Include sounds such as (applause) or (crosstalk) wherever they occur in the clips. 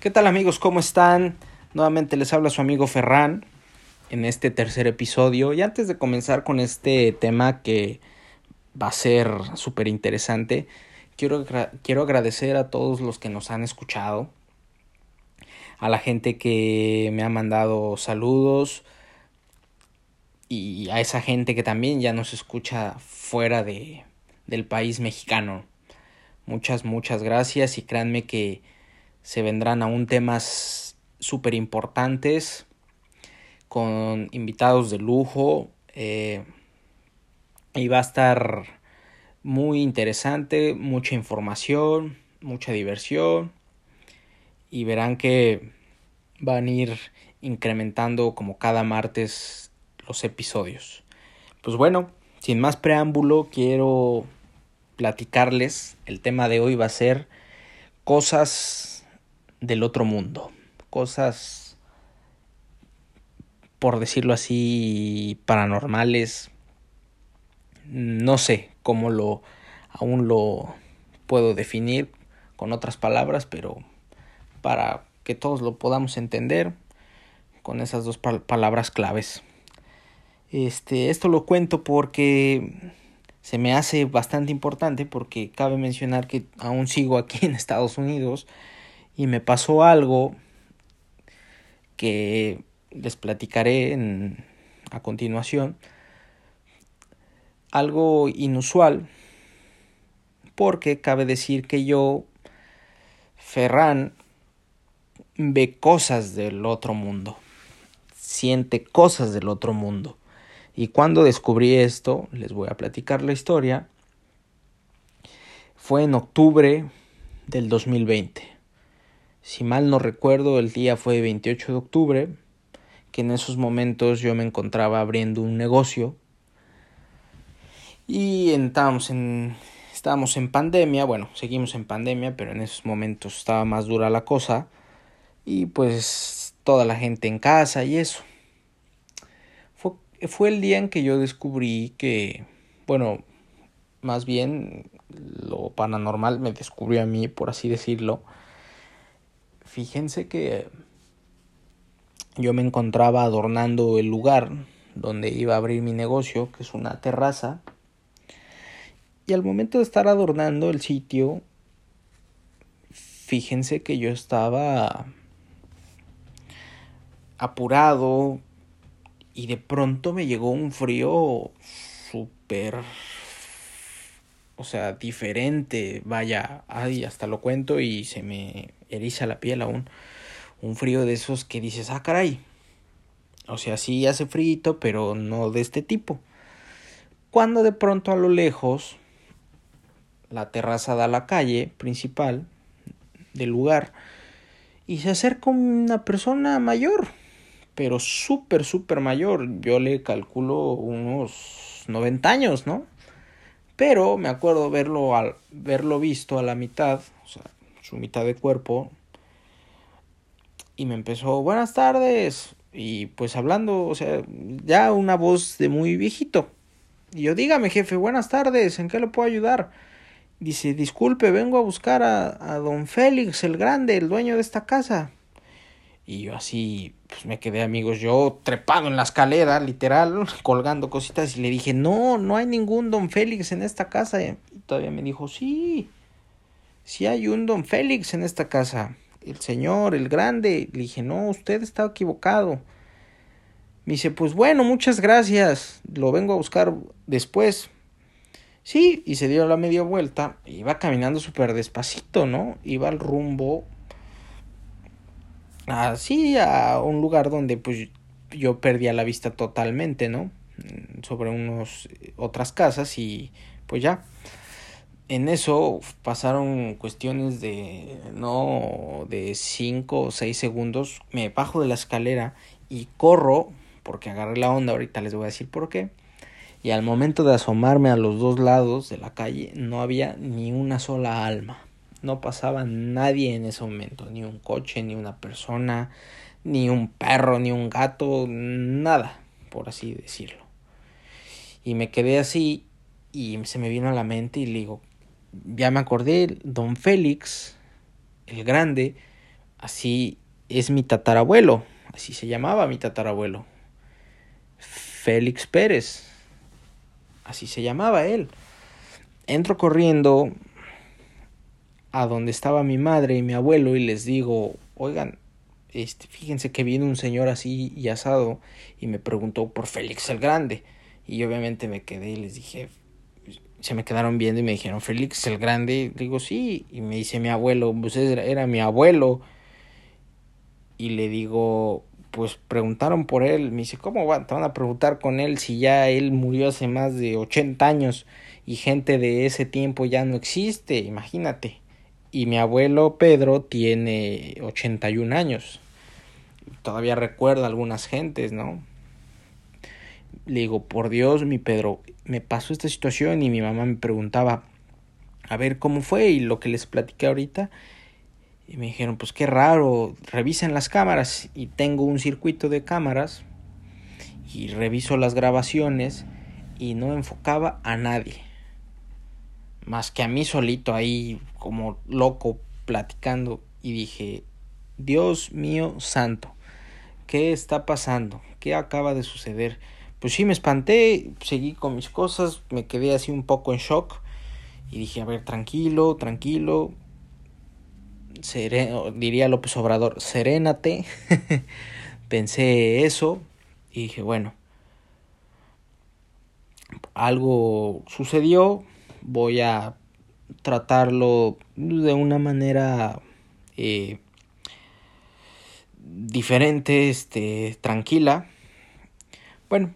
¿Qué tal amigos? ¿Cómo están? Nuevamente les habla su amigo Ferran en este tercer episodio. Y antes de comenzar con este tema que va a ser súper interesante, quiero, quiero agradecer a todos los que nos han escuchado, a la gente que me ha mandado saludos y a esa gente que también ya nos escucha fuera de, del país mexicano. Muchas, muchas gracias y créanme que se vendrán aún temas súper importantes con invitados de lujo eh, y va a estar muy interesante, mucha información, mucha diversión y verán que van a ir incrementando como cada martes los episodios. Pues bueno, sin más preámbulo, quiero platicarles. El tema de hoy va a ser cosas del otro mundo, cosas, por decirlo así, paranormales. No sé cómo lo, aún lo puedo definir con otras palabras, pero para que todos lo podamos entender con esas dos palabras claves. Este, esto lo cuento porque se me hace bastante importante porque cabe mencionar que aún sigo aquí en Estados Unidos y me pasó algo que les platicaré a continuación. Algo inusual porque cabe decir que yo, Ferran, ve cosas del otro mundo, siente cosas del otro mundo. Y cuando descubrí esto, les voy a platicar la historia, fue en octubre del 2020. Si mal no recuerdo, el día fue 28 de octubre, que en esos momentos yo me encontraba abriendo un negocio. Y estábamos en, estábamos en pandemia, bueno, seguimos en pandemia, pero en esos momentos estaba más dura la cosa. Y pues toda la gente en casa y eso. Fue, fue el día en que yo descubrí que, bueno, más bien lo paranormal me descubrió a mí, por así decirlo, Fíjense que yo me encontraba adornando el lugar donde iba a abrir mi negocio, que es una terraza. Y al momento de estar adornando el sitio, fíjense que yo estaba apurado y de pronto me llegó un frío súper o sea, diferente, vaya, ay, hasta lo cuento y se me eriza la piel aún. Un frío de esos que dices, ah, caray. O sea, sí hace frío, pero no de este tipo. Cuando de pronto a lo lejos, la terraza da a la calle principal del lugar y se acerca una persona mayor, pero súper, súper mayor. Yo le calculo unos 90 años, ¿no? Pero me acuerdo verlo, al, verlo visto a la mitad, o sea, su mitad de cuerpo. Y me empezó, buenas tardes. Y pues hablando, o sea, ya una voz de muy viejito. Y yo, dígame, jefe, buenas tardes, ¿en qué le puedo ayudar? Dice, disculpe, vengo a buscar a, a don Félix el Grande, el dueño de esta casa. Y yo así, pues me quedé amigos, yo trepado en la escalera, literal, (laughs) colgando cositas y le dije, no, no hay ningún don Félix en esta casa. Y todavía me dijo, sí, sí hay un don Félix en esta casa. El señor, el grande. Le dije, no, usted está equivocado. Me dice, pues bueno, muchas gracias. Lo vengo a buscar después. Sí, y se dio la media vuelta. Iba caminando súper despacito, ¿no? Iba al rumbo así a un lugar donde pues yo perdía la vista totalmente, ¿no? Sobre unos otras casas y pues ya. En eso pasaron cuestiones de no de 5 o 6 segundos. Me bajo de la escalera y corro porque agarré la onda, ahorita les voy a decir por qué. Y al momento de asomarme a los dos lados de la calle no había ni una sola alma no pasaba nadie en ese momento, ni un coche, ni una persona, ni un perro, ni un gato, nada, por así decirlo. Y me quedé así y se me vino a la mente y le digo, ya me acordé, don Félix, el grande, así es mi tatarabuelo, así se llamaba mi tatarabuelo. Félix Pérez, así se llamaba él. Entro corriendo a donde estaba mi madre y mi abuelo y les digo, oigan, este, fíjense que viene un señor así y asado y me preguntó por Félix el Grande. Y obviamente me quedé y les dije, se me quedaron viendo y me dijeron, Félix el Grande. Digo, sí. Y me dice mi abuelo, pues era, era mi abuelo. Y le digo, pues preguntaron por él. Me dice, ¿cómo va? te van a preguntar con él si ya él murió hace más de 80 años y gente de ese tiempo ya no existe? Imagínate. Y mi abuelo Pedro tiene 81 años. Todavía recuerda algunas gentes, ¿no? Le digo, por Dios, mi Pedro, me pasó esta situación y mi mamá me preguntaba, a ver cómo fue y lo que les platiqué ahorita. Y me dijeron, pues qué raro, revisen las cámaras y tengo un circuito de cámaras y reviso las grabaciones y no enfocaba a nadie. Más que a mí solito ahí como loco platicando y dije, Dios mío santo, ¿qué está pasando? ¿Qué acaba de suceder? Pues sí, me espanté, seguí con mis cosas, me quedé así un poco en shock y dije, a ver, tranquilo, tranquilo, sereno, diría López Obrador, serénate. (laughs) Pensé eso y dije, bueno, algo sucedió, voy a tratarlo de una manera eh, diferente, este, tranquila. Bueno,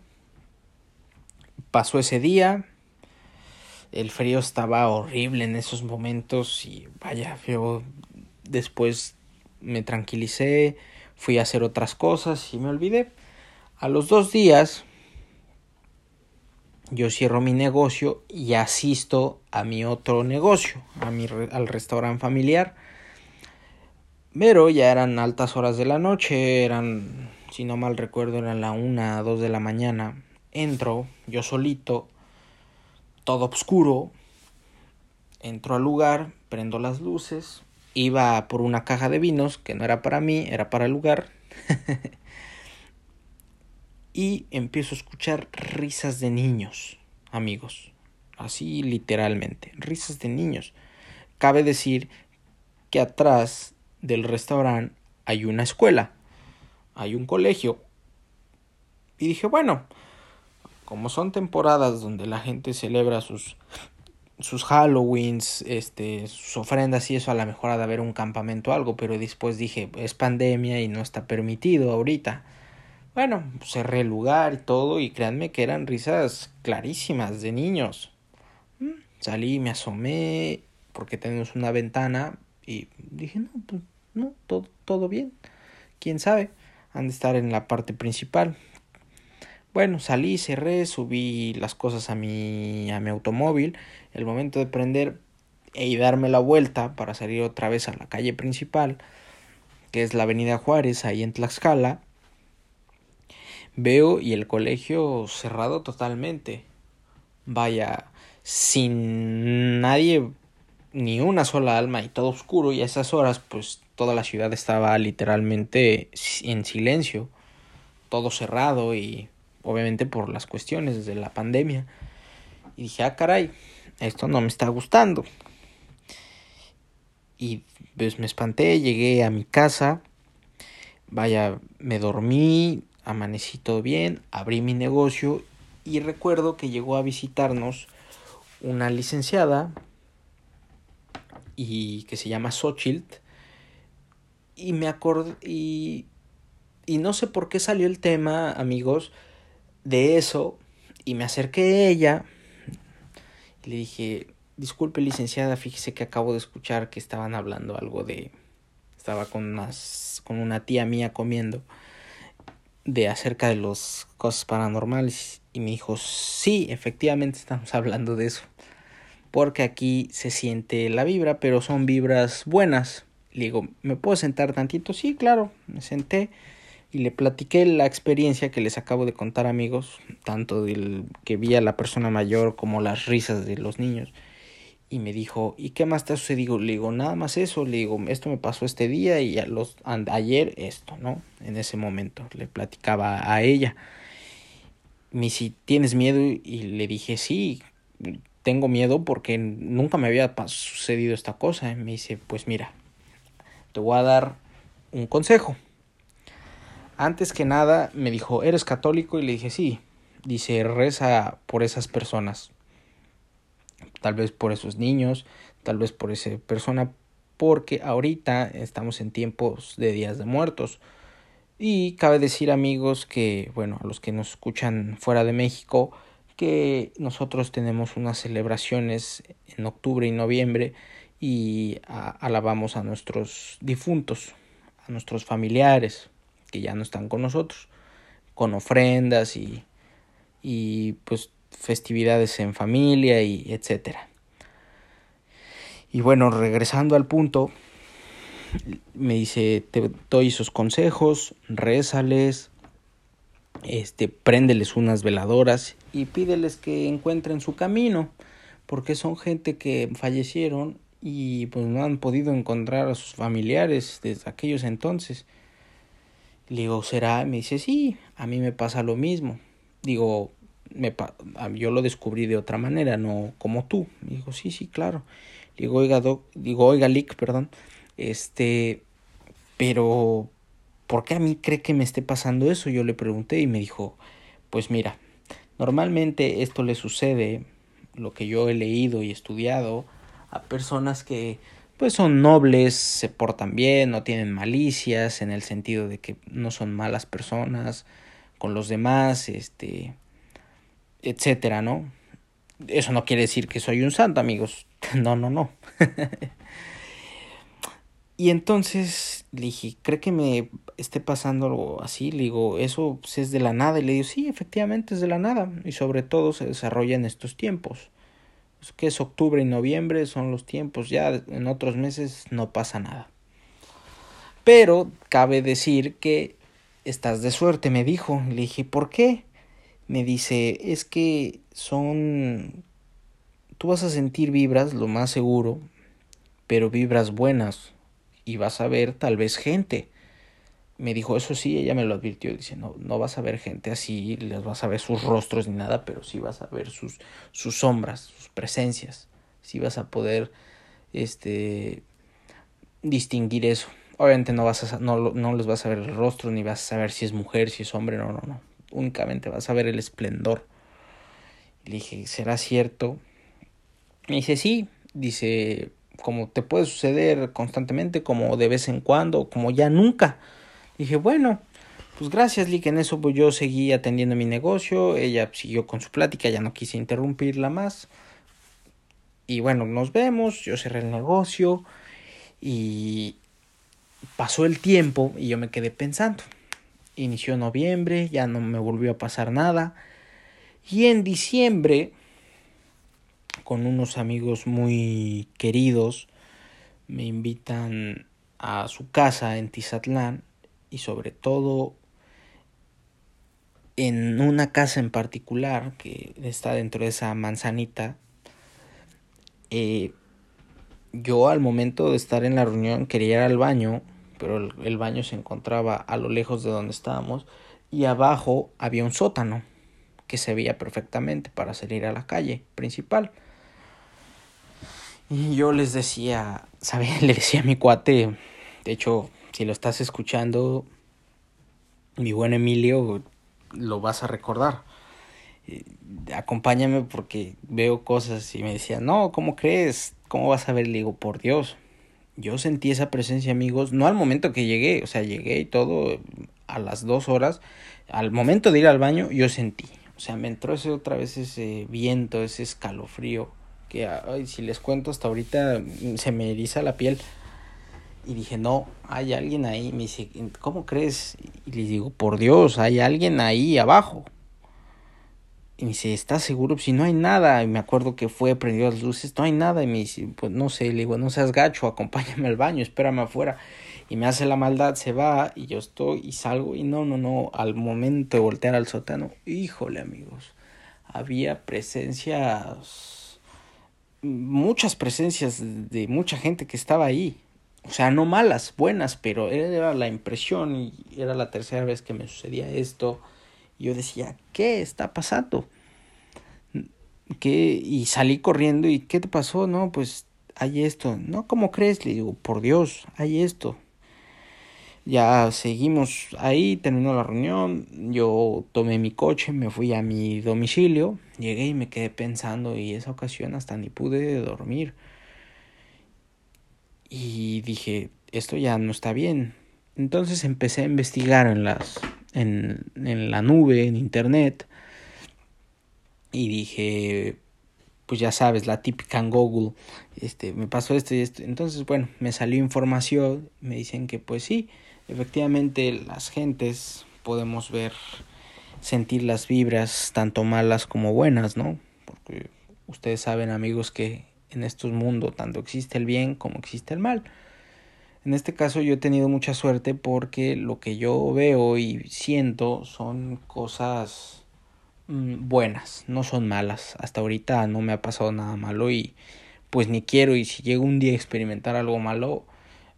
pasó ese día. El frío estaba horrible en esos momentos y vaya, yo después me tranquilicé, fui a hacer otras cosas y me olvidé. A los dos días yo cierro mi negocio y asisto a mi otro negocio, a mi, al restaurante familiar. Pero ya eran altas horas de la noche, eran, si no mal recuerdo, eran la una, dos de la mañana. Entro, yo solito, todo oscuro. Entro al lugar, prendo las luces, iba por una caja de vinos, que no era para mí, era para el lugar. (laughs) y empiezo a escuchar risas de niños, amigos. Así literalmente, risas de niños. Cabe decir que atrás del restaurante hay una escuela, hay un colegio. Y dije, bueno, como son temporadas donde la gente celebra sus sus Halloweens, este, sus ofrendas y eso, a lo mejor ha de haber un campamento o algo, pero después dije, es pandemia y no está permitido ahorita. Bueno, cerré el lugar y todo y créanme que eran risas clarísimas de niños. Mm, salí, me asomé porque tenemos una ventana y dije, no, pues no, todo, todo bien. ¿Quién sabe? Han de estar en la parte principal. Bueno, salí, cerré, subí las cosas a mi, a mi automóvil. El momento de prender y darme la vuelta para salir otra vez a la calle principal, que es la Avenida Juárez, ahí en Tlaxcala Veo y el colegio cerrado totalmente. Vaya, sin nadie, ni una sola alma y todo oscuro y a esas horas pues toda la ciudad estaba literalmente en silencio, todo cerrado y obviamente por las cuestiones de la pandemia. Y dije, ah, caray, esto no me está gustando. Y pues me espanté, llegué a mi casa, vaya, me dormí, amanecí todo bien, abrí mi negocio y recuerdo que llegó a visitarnos una licenciada y que se llama Xochitl y me acordé y, y no sé por qué salió el tema, amigos, de eso y me acerqué a ella y le dije, disculpe licenciada, fíjese que acabo de escuchar que estaban hablando algo de estaba con unas con una tía mía comiendo de acerca de las cosas paranormales y me dijo, sí, efectivamente estamos hablando de eso. Porque aquí se siente la vibra, pero son vibras buenas. Le digo, ¿me puedo sentar tantito? Sí, claro, me senté y le platiqué la experiencia que les acabo de contar amigos, tanto del que vi a la persona mayor como las risas de los niños. y me dijo, ¿y qué más te ha sucedido? Le digo, nada más eso, le digo, esto me pasó este día y a los, ayer esto, ¿no? En ese momento le platicaba a ella. Me si ¿tienes miedo? Y le dije, sí, tengo miedo porque nunca me había sucedido esta cosa. Y me dice, pues mira, te voy a dar un consejo. Antes que nada me dijo, ¿eres católico? Y le dije, sí. Dice, reza por esas personas tal vez por esos niños, tal vez por esa persona, porque ahorita estamos en tiempos de días de muertos. Y cabe decir amigos que, bueno, a los que nos escuchan fuera de México, que nosotros tenemos unas celebraciones en octubre y noviembre y alabamos a nuestros difuntos, a nuestros familiares que ya no están con nosotros, con ofrendas y, y pues festividades en familia y etcétera. Y bueno, regresando al punto, me dice, te doy esos consejos, rézales, este, préndeles unas veladoras y pídeles que encuentren su camino, porque son gente que fallecieron y pues no han podido encontrar a sus familiares desde aquellos entonces. Le digo, ¿será? Me dice, sí, a mí me pasa lo mismo. Digo, me, yo lo descubrí de otra manera, no como tú. Me dijo, sí, sí, claro. Digo, oiga, digo, oiga, Lick, perdón. Este, pero, ¿por qué a mí cree que me esté pasando eso? Yo le pregunté y me dijo, pues mira, normalmente esto le sucede, lo que yo he leído y estudiado, a personas que pues son nobles, se portan bien, no tienen malicias en el sentido de que no son malas personas con los demás, este, etcétera, ¿no? Eso no quiere decir que soy un santo, amigos. (laughs) No, no, no. (laughs) y entonces le dije, ¿cree que me esté pasando algo así? Le digo, eso pues, es de la nada. Y le digo, sí, efectivamente es de la nada. Y sobre todo se desarrolla en estos tiempos. Que es octubre y noviembre, son los tiempos. Ya en otros meses no pasa nada. Pero cabe decir que estás de suerte, me dijo. Le dije, ¿por qué? Me dice, es que son tú vas a sentir vibras, lo más seguro, pero vibras buenas y vas a ver tal vez gente. Me dijo, eso sí, ella me lo advirtió, dice, no, no vas a ver gente así, les vas a ver sus rostros ni nada, pero sí vas a ver sus, sus sombras, sus presencias, sí vas a poder, este, distinguir eso. Obviamente no, vas a, no, no les vas a ver el rostro, ni vas a saber si es mujer, si es hombre, no, no, no. Únicamente vas a ver el esplendor. Le dije, ¿será cierto? Me dice, sí, dice, como te puede suceder constantemente, como de vez en cuando, como ya nunca. Dije, bueno, pues gracias, Lick. En eso pues yo seguí atendiendo mi negocio. Ella siguió con su plática, ya no quise interrumpirla más. Y bueno, nos vemos. Yo cerré el negocio. Y pasó el tiempo y yo me quedé pensando. Inició noviembre, ya no me volvió a pasar nada. Y en diciembre con unos amigos muy queridos. Me invitan a su casa en Tizatlán y sobre todo en una casa en particular que está dentro de esa manzanita. Eh, yo al momento de estar en la reunión quería ir al baño, pero el, el baño se encontraba a lo lejos de donde estábamos y abajo había un sótano que se veía perfectamente para salir a la calle principal. Y yo les decía, ¿sabes? (laughs) Le decía a mi cuate, de hecho, si lo estás escuchando, mi buen Emilio, lo vas a recordar. Eh, acompáñame porque veo cosas y me decía, no, ¿cómo crees? ¿Cómo vas a ver? Le digo, por Dios. Yo sentí esa presencia, amigos, no al momento que llegué, o sea, llegué y todo a las dos horas. Al momento de ir al baño, yo sentí. O sea, me entró ese otra vez ese viento, ese escalofrío que ay, si les cuento hasta ahorita mm, se me eriza la piel. Y dije, no, hay alguien ahí. Me dice, ¿cómo crees? Y le digo, por Dios, hay alguien ahí abajo. Y me dice, ¿estás seguro? Si no hay nada. Y me acuerdo que fue, prendió las luces, no hay nada. Y me dice, pues no sé, le digo, no seas gacho, acompáñame al baño, espérame afuera. Y me hace la maldad, se va, y yo estoy, y salgo, y no, no, no, al momento de voltear al sótano, híjole amigos, había presencias muchas presencias de mucha gente que estaba ahí. O sea, no malas, buenas, pero era la impresión y era la tercera vez que me sucedía esto. Y yo decía, ¿qué está pasando? ¿Qué? Y salí corriendo y ¿qué te pasó? No, pues hay esto. No, ¿cómo crees? Le digo, por Dios, hay esto. Ya seguimos ahí, terminó la reunión, yo tomé mi coche, me fui a mi domicilio, llegué y me quedé pensando y esa ocasión hasta ni pude dormir. Y dije, esto ya no está bien. Entonces empecé a investigar en las en, en la nube, en internet. Y dije, pues ya sabes, la típica en Google, este, me pasó esto y esto. Entonces, bueno, me salió información, me dicen que pues sí, efectivamente las gentes podemos ver, sentir las vibras tanto malas como buenas, ¿no? Porque ustedes saben amigos que en estos mundos tanto existe el bien como existe el mal. En este caso yo he tenido mucha suerte porque lo que yo veo y siento son cosas mm, buenas, no son malas. Hasta ahorita no me ha pasado nada malo y pues ni quiero y si llego un día a experimentar algo malo,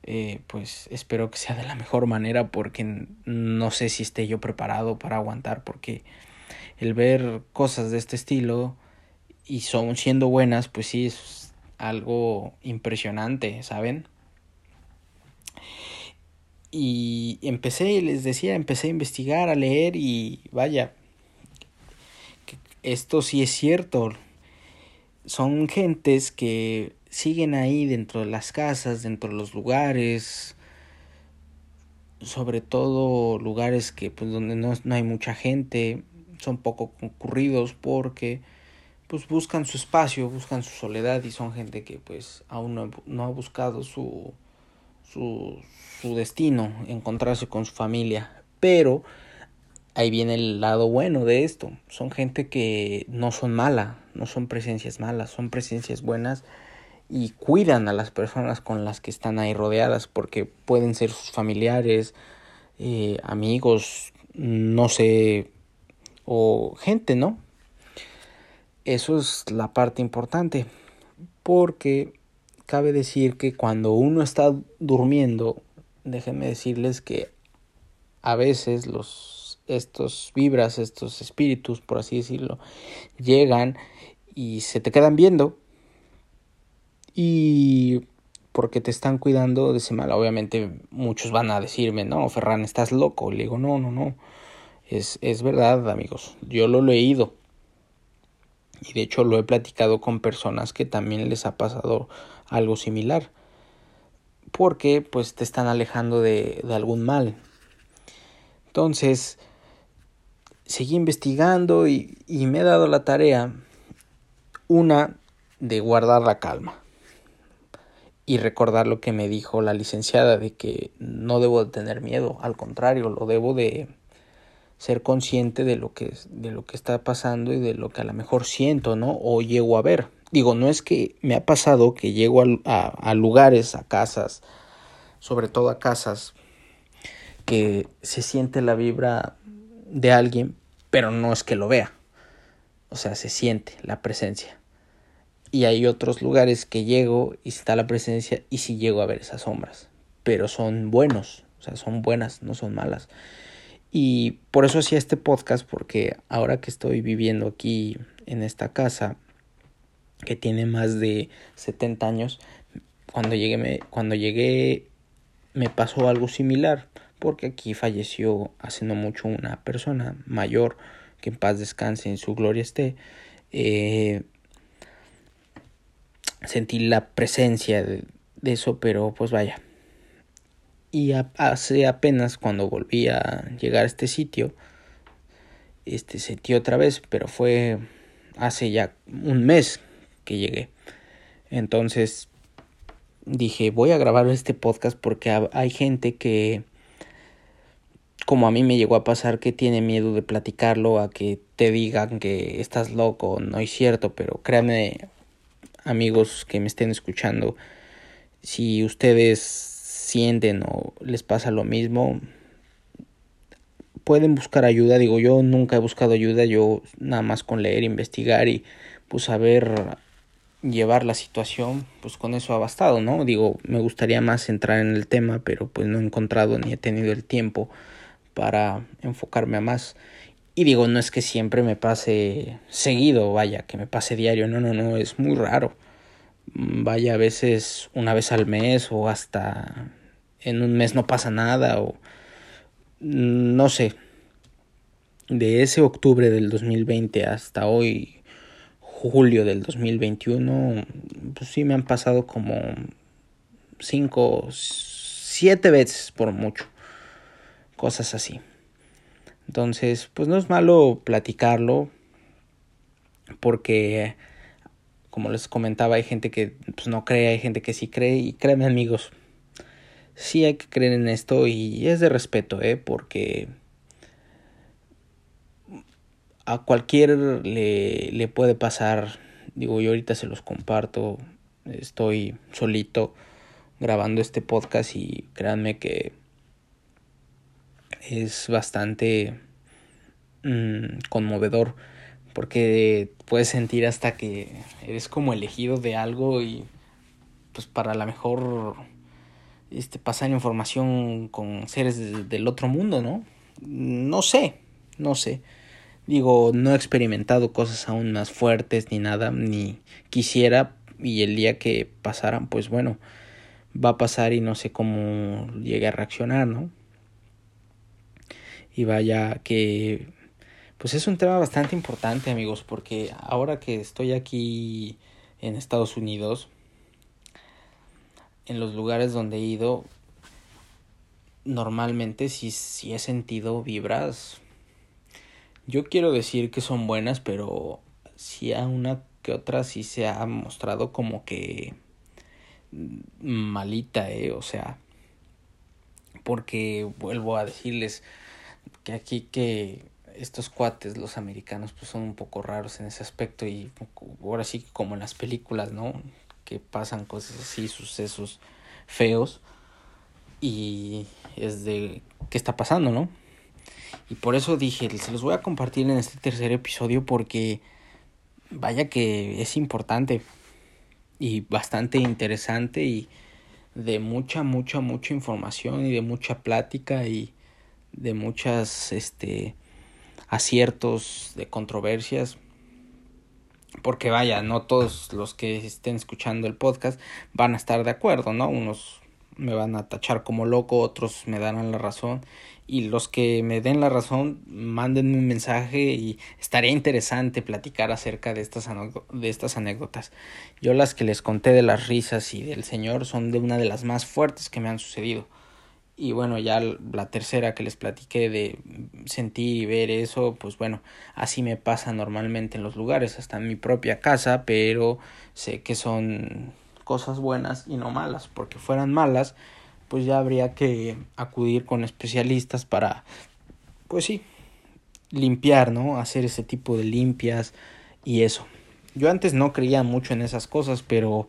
eh, pues espero que sea de la mejor manera porque no sé si esté yo preparado para aguantar porque el ver cosas de este estilo y son siendo buenas pues sí es algo impresionante saben y empecé les decía empecé a investigar a leer y vaya esto sí es cierto. Son gentes que siguen ahí dentro de las casas, dentro de los lugares, sobre todo lugares que pues donde no, no hay mucha gente, son poco concurridos porque pues buscan su espacio, buscan su soledad y son gente que pues aún no, no ha buscado su, su, su destino, encontrarse con su familia, pero ahí viene el lado bueno de esto, son gente que no son mala, no son presencias malas, son presencias buenas y cuidan a las personas con las que están ahí rodeadas porque pueden ser sus familiares, eh, amigos, no sé, o gente, ¿no? Eso es la parte importante porque cabe decir que cuando uno está durmiendo, déjenme decirles que a veces los estos vibras, estos espíritus, por así decirlo, llegan y se te quedan viendo y porque te están cuidando de ese mal. Obviamente muchos van a decirme, no, Ferran, estás loco. Le digo, no, no, no. Es, es verdad, amigos. Yo lo he leído. Y de hecho lo he platicado con personas que también les ha pasado algo similar. Porque pues te están alejando de, de algún mal. Entonces, seguí investigando y, y me he dado la tarea, una, de guardar la calma y recordar lo que me dijo la licenciada de que no debo de tener miedo, al contrario, lo debo de ser consciente de lo que de lo que está pasando y de lo que a lo mejor siento, ¿no? O llego a ver. Digo, no es que me ha pasado que llego a, a lugares, a casas, sobre todo a casas, que se siente la vibra de alguien, pero no es que lo vea. O sea, se siente la presencia. Y hay otros lugares que llego y está la presencia y sí llego a ver esas sombras. Pero son buenos, o sea, son buenas, no son malas. Y por eso hacía este podcast, porque ahora que estoy viviendo aquí en esta casa, que tiene más de 70 años, cuando llegué me, cuando llegué me pasó algo similar, porque aquí falleció hace no mucho una persona mayor, que en paz descanse, en su gloria esté. Eh, sentí la presencia de, eso, pero pues vaya. Y hace apenas cuando volví a llegar a este sitio, este sentí otra vez, pero fue hace ya un mes que llegué. Entonces dije, voy a grabar este podcast porque hay gente que, como a mí me llegó a pasar, que tiene miedo de platicarlo, a que te digan que estás loco, no es cierto, pero créanme, amigos que me estén escuchando, si ustedes sienten o les pasa lo mismo, pueden buscar ayuda. Digo, yo nunca he buscado ayuda, yo nada más con leer, investigar y pues saber llevar la situación, pues con eso ha bastado, ¿no? Digo, me gustaría más entrar en el tema, pero pues no he encontrado ni he tenido el tiempo para enfocarme a más. Y digo, no es que siempre me pase seguido, vaya, que me pase diario, no, no, no, es muy raro. Vaya, a veces una vez al mes o hasta en un mes no pasa nada o no sé. De ese octubre del 2020 hasta hoy, julio del 2021, pues sí me han pasado como cinco, siete veces por mucho. Cosas así. Entonces, pues no es malo platicarlo porque, como les comentaba, hay gente que pues, no cree, hay gente que sí cree y créanme amigos, sí hay que creer en esto y es de respeto, ¿eh? Porque a cualquier le, le puede pasar, digo, yo ahorita se los comparto, estoy solito grabando este podcast y créanme que es bastante mmm, conmovedor porque puedes sentir hasta que eres como elegido de algo y pues para la mejor este pasar información con seres del otro mundo, ¿no? No sé, no sé. Digo, no he experimentado cosas aún más fuertes ni nada, ni quisiera y el día que pasaran, pues bueno, va a pasar y no sé cómo llegue a reaccionar, ¿no? Y vaya que pues es un tema bastante importante, amigos, porque ahora que estoy aquí en Estados Unidos, en los lugares donde he ido, normalmente sí, sí he sentido vibras. Yo quiero decir que son buenas, pero sí a una que otra sí se ha mostrado como que malita, eh, o sea, porque vuelvo a decirles, que aquí que estos cuates, los americanos, pues son un poco raros en ese aspecto y ahora sí como en las películas, ¿no? Que pasan cosas así, sucesos feos y es de qué está pasando, ¿no? Y por eso dije, se los voy a compartir en este tercer episodio porque vaya que es importante y bastante interesante y de mucha, mucha, mucha información y de mucha plática y de muchas este aciertos de controversias porque vaya, no todos los que estén escuchando el podcast van a estar de acuerdo, ¿no? Unos me van a tachar como loco, otros me darán la razón y los que me den la razón manden un mensaje y estaría interesante platicar acerca de estas, de estas anécdotas. Yo las que les conté de las risas y del señor son de una de las más fuertes que me han sucedido. Y bueno, ya la tercera que les platiqué de sentir y ver eso, pues bueno, así me pasa normalmente en los lugares, hasta en mi propia casa, pero sé que son cosas buenas y no malas, porque fueran malas, pues ya habría que acudir con especialistas para, pues sí, limpiar, ¿no? Hacer ese tipo de limpias y eso. Yo antes no creía mucho en esas cosas, pero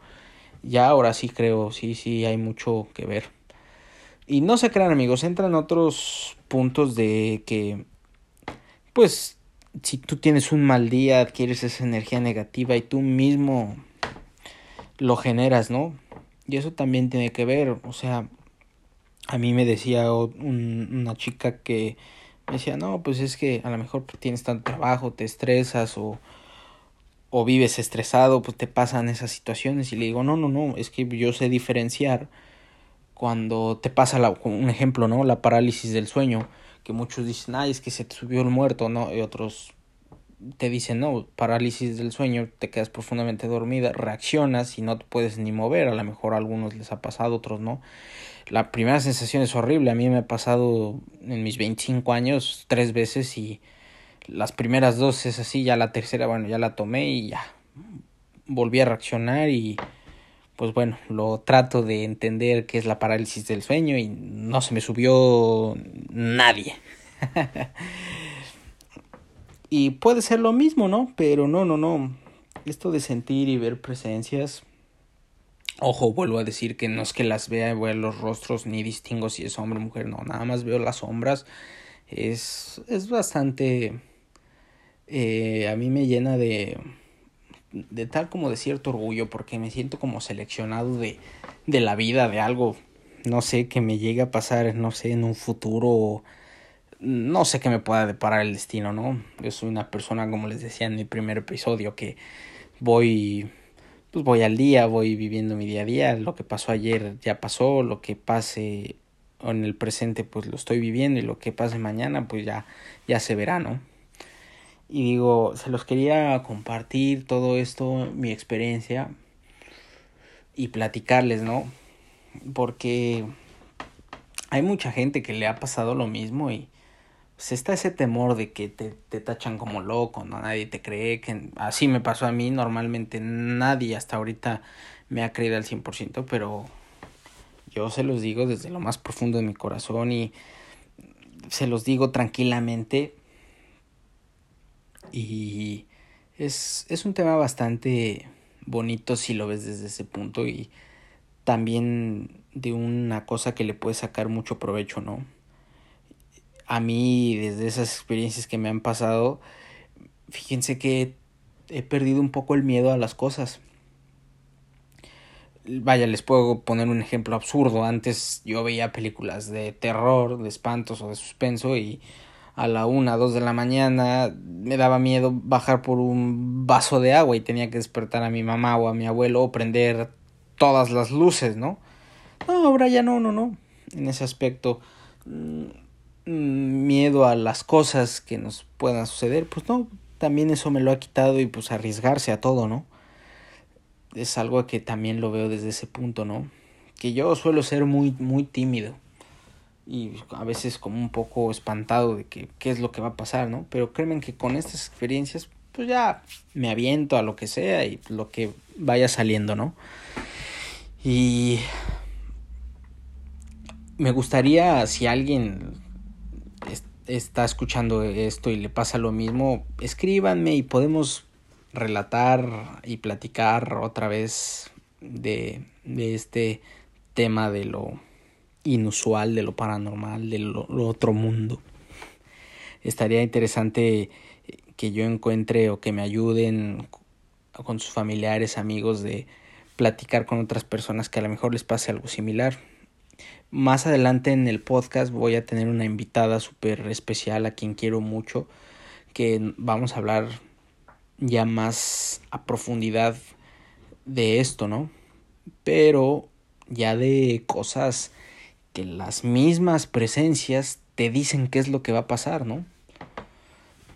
ya ahora sí creo, sí, sí, hay mucho que ver. Y no se crean amigos, entran otros puntos de que, pues, si tú tienes un mal día, adquieres esa energía negativa y tú mismo lo generas, ¿no? Y eso también tiene que ver, o sea, a mí me decía una chica que me decía, no, pues es que a lo mejor tienes tanto trabajo, te estresas o, o vives estresado, pues te pasan esas situaciones. Y le digo, no, no, no, es que yo sé diferenciar cuando te pasa la, un ejemplo, ¿no? La parálisis del sueño, que muchos dicen, ay, es que se te subió el muerto, ¿no? Y otros te dicen, no, parálisis del sueño, te quedas profundamente dormida, reaccionas y no te puedes ni mover, a lo mejor a algunos les ha pasado, otros no. La primera sensación es horrible, a mí me ha pasado en mis 25 años tres veces y las primeras dos es así, ya la tercera, bueno, ya la tomé y ya volví a reaccionar y pues bueno, lo trato de entender qué es la parálisis del sueño y no se me subió nadie. (laughs) y puede ser lo mismo, ¿no? Pero no, no, no. Esto de sentir y ver presencias. Ojo, vuelvo a decir que no es que las vea, vea los rostros ni distingo si es hombre o mujer, no, nada más veo las sombras. Es, es bastante... Eh, a mí me llena de de tal como de cierto orgullo, porque me siento como seleccionado de, de la vida, de algo, no sé, que me llegue a pasar, no sé, en un futuro, no sé qué me pueda deparar el destino, ¿no? Yo soy una persona, como les decía en mi primer episodio, que voy, pues voy al día, voy viviendo mi día a día, lo que pasó ayer ya pasó, lo que pase en el presente pues lo estoy viviendo y lo que pase mañana pues ya, ya se verá, ¿no? Y digo, se los quería compartir todo esto, mi experiencia y platicarles, ¿no? Porque hay mucha gente que le ha pasado lo mismo y pues está ese temor de que te, te tachan como loco, no nadie te cree, que así me pasó a mí, normalmente nadie hasta ahorita me ha creído al 100%, pero yo se los digo desde lo más profundo de mi corazón y se los digo tranquilamente. Y es, es un tema bastante bonito si lo ves desde ese punto y también de una cosa que le puedes sacar mucho provecho, ¿no? A mí, desde esas experiencias que me han pasado, fíjense que he perdido un poco el miedo a las cosas vaya, les puedo poner un ejemplo absurdo. Antes yo veía películas de terror, de espantos o de suspenso y a la una, dos de la mañana me daba miedo bajar por un vaso de agua y tenía que despertar a mi mamá o a mi abuelo o prender todas las luces, ¿no? No, ahora ya no, no, no. En ese aspecto, mm, miedo a las cosas que nos puedan suceder, pues no, también eso me lo ha quitado y pues arriesgarse a todo, ¿no? es algo que también lo veo desde ese punto, ¿no? Que yo suelo ser muy, muy tímido y a veces como un poco espantado de que qué es lo que va a pasar, ¿no? Pero créanme que con estas experiencias pues ya me aviento a lo que sea y lo que vaya saliendo, ¿no? Y me gustaría si alguien está escuchando esto y le pasa lo mismo, escríbanme y podemos relatar y platicar otra vez de, de este tema de lo inusual, de lo paranormal, de lo, otro mundo. Estaría interesante que yo encuentre o que me ayuden con sus familiares, amigos, de platicar con otras personas que a lo mejor les pase algo similar. Más adelante en el podcast voy a tener una invitada súper especial a quien quiero mucho, que vamos a hablar ya más a profundidad de esto, ¿no? Pero ya de cosas que las mismas presencias te dicen qué es lo que va a pasar, ¿no?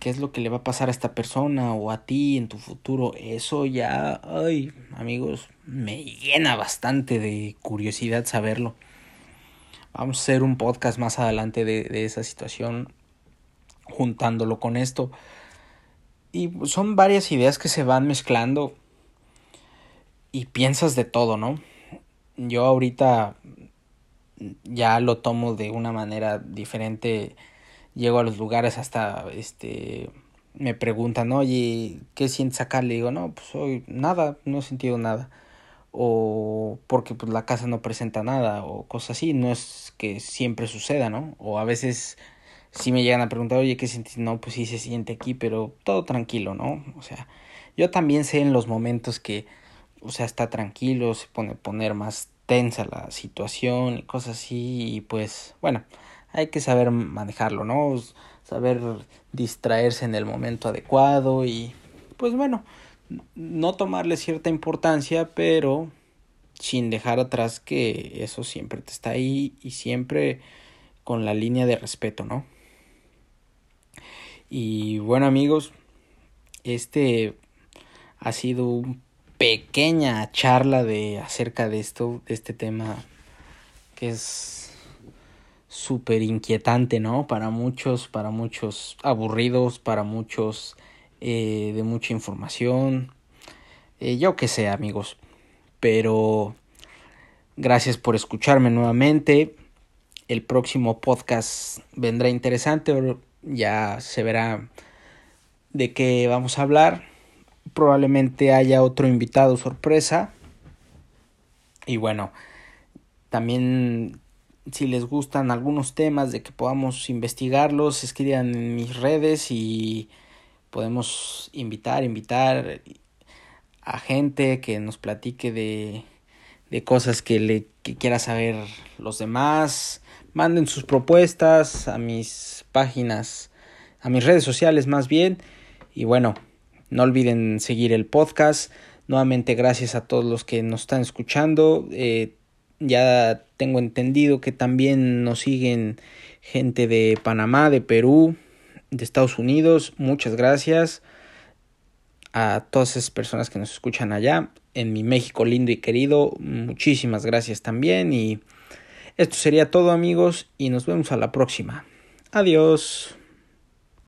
¿Qué es lo que le va a pasar a esta persona o a ti en tu futuro? Eso ya, ay, amigos, me llena bastante de curiosidad saberlo. Vamos a hacer un podcast más adelante de, de esa situación, juntándolo con esto y son varias ideas que se van mezclando y piensas de todo, ¿no? Yo ahorita ya lo tomo de una manera diferente. Llego a los lugares hasta este me preguntan, "Oye, ¿qué sientes acá?" Le digo, "No, pues hoy nada, no he sentido nada." O porque pues la casa no presenta nada o cosas así, no es que siempre suceda, ¿no? O a veces si me llegan a preguntar, oye, ¿qué sientes? No, pues sí se siente aquí, pero todo tranquilo, ¿no? O sea, yo también sé en los momentos que, o sea, está tranquilo, se pone poner más tensa la situación y cosas así, y pues, bueno, hay que saber manejarlo, ¿no? Saber distraerse en el momento adecuado y, pues bueno, no tomarle cierta importancia, pero sin dejar atrás que eso siempre te está ahí y siempre con la línea de respeto, ¿no? Y bueno amigos, este ha sido una pequeña charla de acerca de esto, de este tema que es súper inquietante, ¿no? Para muchos, para muchos aburridos, para muchos eh, de mucha información, eh, yo que sé amigos, pero gracias por escucharme nuevamente. El próximo podcast vendrá interesante ya se verá de qué vamos a hablar. Probablemente haya otro invitado sorpresa. Y bueno, también si les gustan algunos temas de que podamos investigarlos, escriban en mis redes y podemos invitar, invitar a gente que nos platique de, de cosas que le que quiera saber los demás. Manden sus propuestas a mis páginas, a mis redes sociales más bien. Y bueno, no olviden seguir el podcast. Nuevamente gracias a todos los que nos están escuchando. Eh, ya tengo entendido que también nos siguen gente de Panamá, de Perú, de Estados Unidos. Muchas gracias a todas esas personas que nos escuchan allá. En mi México lindo y querido, muchísimas gracias también. Y esto sería todo amigos y nos vemos a la próxima. Adiós.